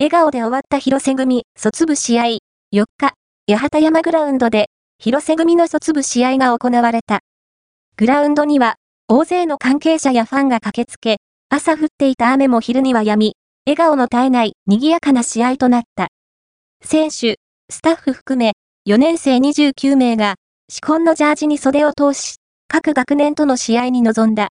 笑顔で終わった広瀬組卒部試合。4日、八幡山グラウンドで、広瀬組の卒部試合が行われた。グラウンドには、大勢の関係者やファンが駆けつけ、朝降っていた雨も昼には止み、笑顔の絶えない賑やかな試合となった。選手、スタッフ含め、4年生29名が、紫紺のジャージに袖を通し、各学年との試合に臨んだ。